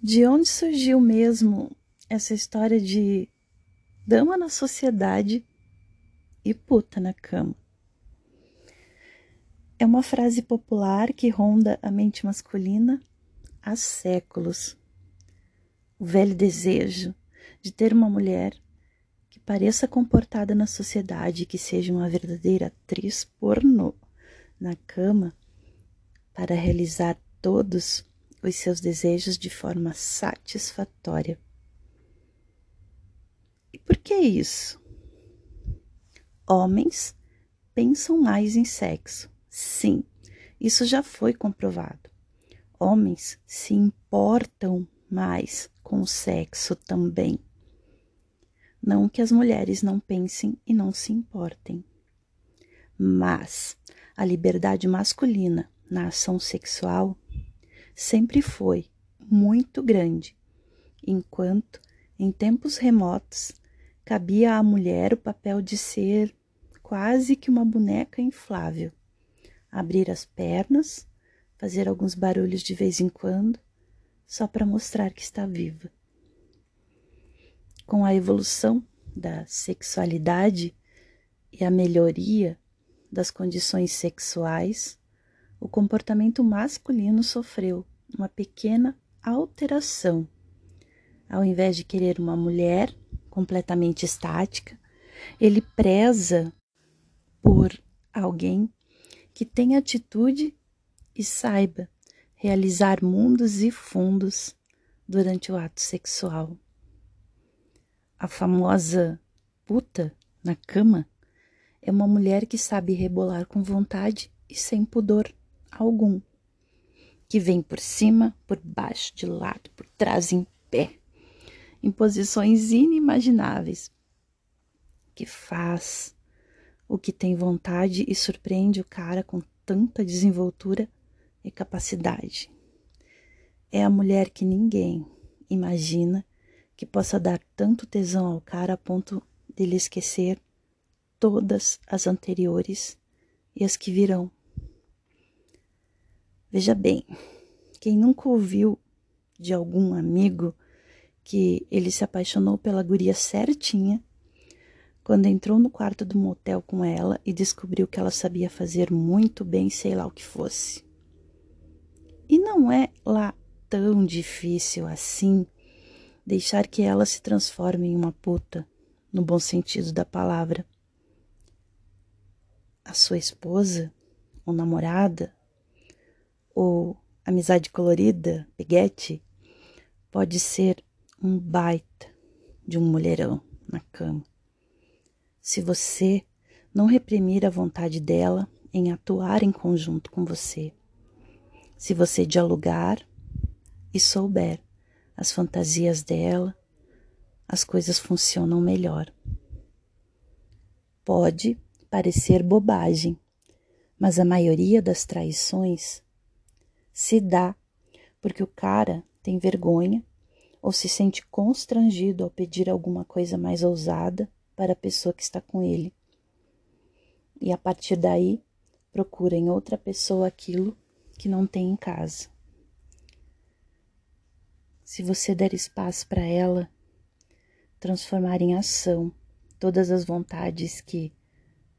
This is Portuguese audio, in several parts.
De onde surgiu mesmo essa história de dama na sociedade e puta na cama? É uma frase popular que ronda a mente masculina há séculos. O velho desejo de ter uma mulher que pareça comportada na sociedade, que seja uma verdadeira atriz pornô na cama para realizar todos os seus desejos de forma satisfatória. E por que isso? Homens pensam mais em sexo. Sim, isso já foi comprovado. Homens se importam mais com o sexo também. Não que as mulheres não pensem e não se importem. Mas a liberdade masculina na ação sexual sempre foi muito grande, enquanto em tempos remotos cabia à mulher o papel de ser quase que uma boneca inflável, abrir as pernas, fazer alguns barulhos de vez em quando, só para mostrar que está viva. Com a evolução da sexualidade e a melhoria das condições sexuais, o comportamento masculino sofreu uma pequena alteração. Ao invés de querer uma mulher completamente estática, ele preza por alguém que tenha atitude e saiba realizar mundos e fundos durante o ato sexual. A famosa puta na cama é uma mulher que sabe rebolar com vontade e sem pudor algum, que vem por cima, por baixo, de lado, por trás, em pé, em posições inimagináveis, que faz o que tem vontade e surpreende o cara com tanta desenvoltura e capacidade. É a mulher que ninguém imagina que possa dar tanto tesão ao cara a ponto dele esquecer todas as anteriores e as que virão. Veja bem, quem nunca ouviu de algum amigo que ele se apaixonou pela guria certinha quando entrou no quarto do motel com ela e descobriu que ela sabia fazer muito bem, sei lá o que fosse. E não é lá tão difícil assim deixar que ela se transforme em uma puta, no bom sentido da palavra. A sua esposa, ou namorada, ou amizade colorida, peguete, pode ser um baita de um mulherão na cama. Se você não reprimir a vontade dela em atuar em conjunto com você, se você dialogar e souber as fantasias dela, as coisas funcionam melhor. Pode parecer bobagem, mas a maioria das traições se dá porque o cara tem vergonha ou se sente constrangido ao pedir alguma coisa mais ousada para a pessoa que está com ele. E a partir daí, procura em outra pessoa aquilo que não tem em casa. Se você der espaço para ela transformar em ação todas as vontades que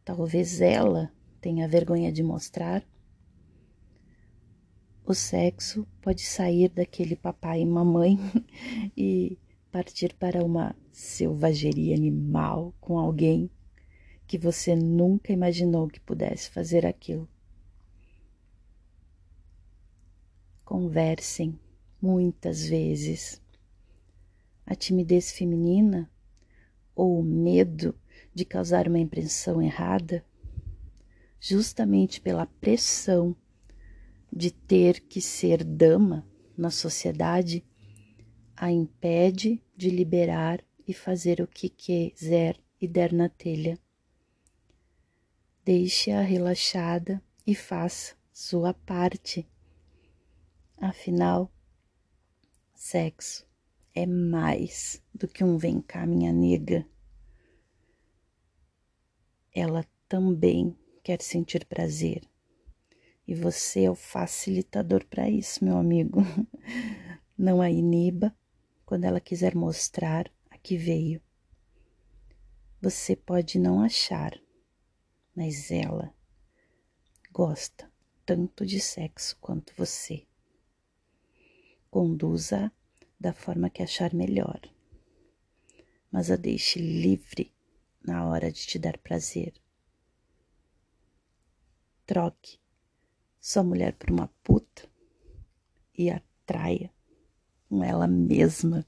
talvez ela tenha vergonha de mostrar, o sexo pode sair daquele papai e mamãe e partir para uma selvageria animal com alguém que você nunca imaginou que pudesse fazer aquilo. Conversem muitas vezes. A timidez feminina ou o medo de causar uma impressão errada, justamente pela pressão de ter que ser dama na sociedade, a impede de liberar e fazer o que quiser e der na telha. Deixe-a relaxada e faça sua parte. Afinal, Sexo é mais do que um vem cá, minha nega. Ela também quer sentir prazer. E você é o facilitador para isso, meu amigo. Não a iniba quando ela quiser mostrar a que veio. Você pode não achar, mas ela gosta tanto de sexo quanto você. Conduza da forma que achar melhor, mas a deixe livre na hora de te dar prazer. Troque sua mulher por uma puta e atraia com ela mesma.